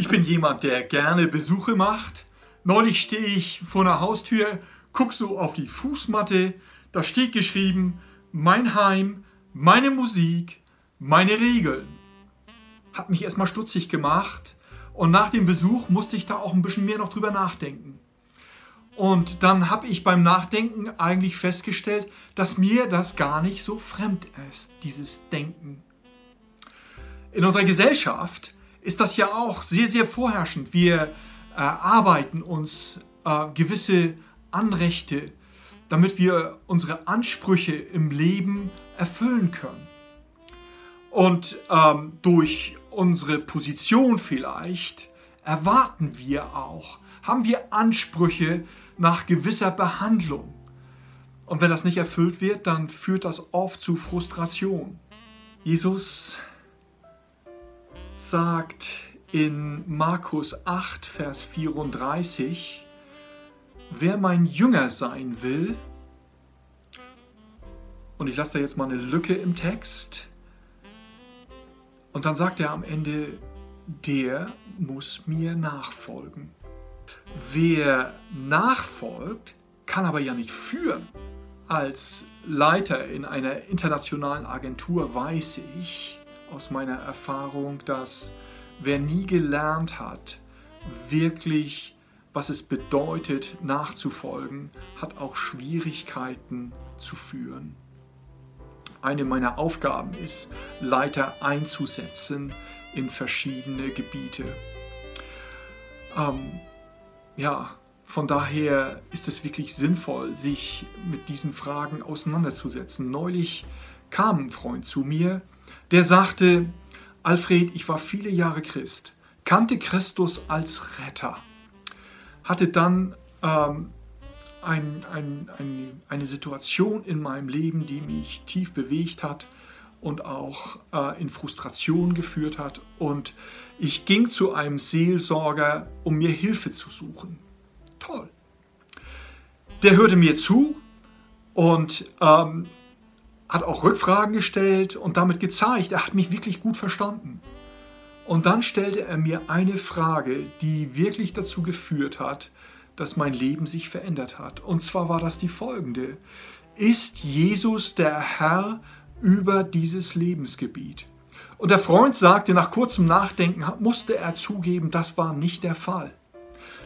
Ich bin jemand, der gerne Besuche macht. Neulich stehe ich vor einer Haustür, guck so auf die Fußmatte, da steht geschrieben, mein Heim, meine Musik, meine Regeln. Hat mich erstmal stutzig gemacht und nach dem Besuch musste ich da auch ein bisschen mehr noch drüber nachdenken. Und dann habe ich beim Nachdenken eigentlich festgestellt, dass mir das gar nicht so fremd ist, dieses Denken. In unserer Gesellschaft ist das ja auch sehr, sehr vorherrschend. Wir äh, arbeiten uns äh, gewisse Anrechte, damit wir unsere Ansprüche im Leben erfüllen können. Und ähm, durch unsere Position vielleicht erwarten wir auch, haben wir Ansprüche nach gewisser Behandlung. Und wenn das nicht erfüllt wird, dann führt das oft zu Frustration. Jesus sagt in Markus 8, Vers 34, wer mein Jünger sein will, und ich lasse da jetzt mal eine Lücke im Text, und dann sagt er am Ende, der muss mir nachfolgen. Wer nachfolgt, kann aber ja nicht führen. Als Leiter in einer internationalen Agentur weiß ich aus meiner Erfahrung, dass wer nie gelernt hat, wirklich, was es bedeutet, nachzufolgen, hat auch Schwierigkeiten zu führen. Eine meiner Aufgaben ist, Leiter einzusetzen in verschiedene Gebiete. Ähm, ja, von daher ist es wirklich sinnvoll, sich mit diesen Fragen auseinanderzusetzen. Neulich kam ein Freund zu mir, der sagte, Alfred, ich war viele Jahre Christ, kannte Christus als Retter, hatte dann ähm, ein, ein, ein, eine Situation in meinem Leben, die mich tief bewegt hat und auch äh, in Frustration geführt hat. Und ich ging zu einem Seelsorger, um mir Hilfe zu suchen. Toll. Der hörte mir zu und ähm, hat auch Rückfragen gestellt und damit gezeigt, er hat mich wirklich gut verstanden. Und dann stellte er mir eine Frage, die wirklich dazu geführt hat, dass mein Leben sich verändert hat. Und zwar war das die folgende. Ist Jesus der Herr über dieses Lebensgebiet? Und der Freund sagte, nach kurzem Nachdenken musste er zugeben, das war nicht der Fall.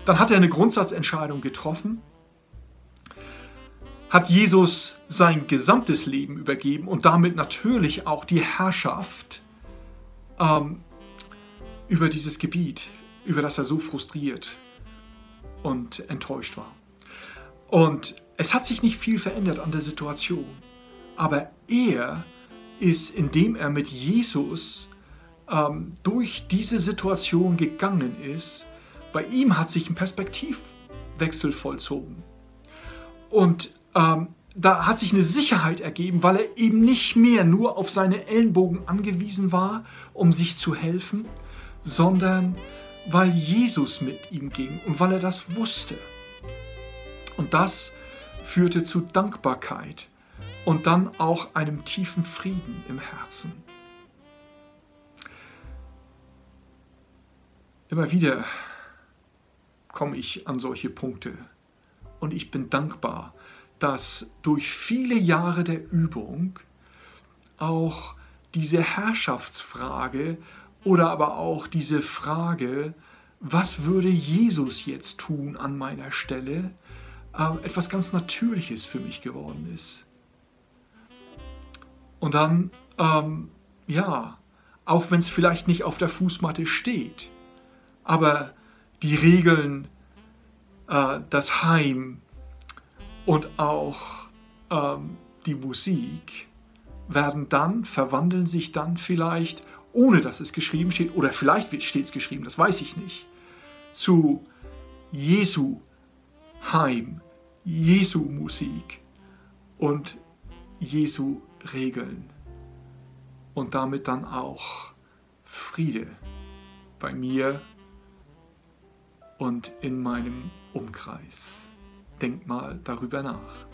Dann hat er eine Grundsatzentscheidung getroffen, hat Jesus sein gesamtes Leben übergeben und damit natürlich auch die Herrschaft ähm, über dieses Gebiet, über das er so frustriert und enttäuscht war. Und es hat sich nicht viel verändert an der Situation, aber er ist, indem er mit Jesus ähm, durch diese Situation gegangen ist, bei ihm hat sich ein Perspektivwechsel vollzogen. Und ähm, da hat sich eine Sicherheit ergeben, weil er eben nicht mehr nur auf seine Ellenbogen angewiesen war, um sich zu helfen, sondern weil Jesus mit ihm ging und weil er das wusste. Und das führte zu Dankbarkeit und dann auch einem tiefen Frieden im Herzen. Immer wieder komme ich an solche Punkte und ich bin dankbar, dass durch viele Jahre der Übung auch diese Herrschaftsfrage oder aber auch diese Frage, was würde Jesus jetzt tun an meiner Stelle, äh, etwas ganz Natürliches für mich geworden ist. Und dann, ähm, ja, auch wenn es vielleicht nicht auf der Fußmatte steht, aber die Regeln, äh, das Heim und auch ähm, die Musik werden dann, verwandeln sich dann vielleicht ohne dass es geschrieben steht, oder vielleicht steht es geschrieben, das weiß ich nicht, zu Jesu Heim, Jesu Musik und Jesu Regeln und damit dann auch Friede bei mir und in meinem Umkreis. Denk mal darüber nach.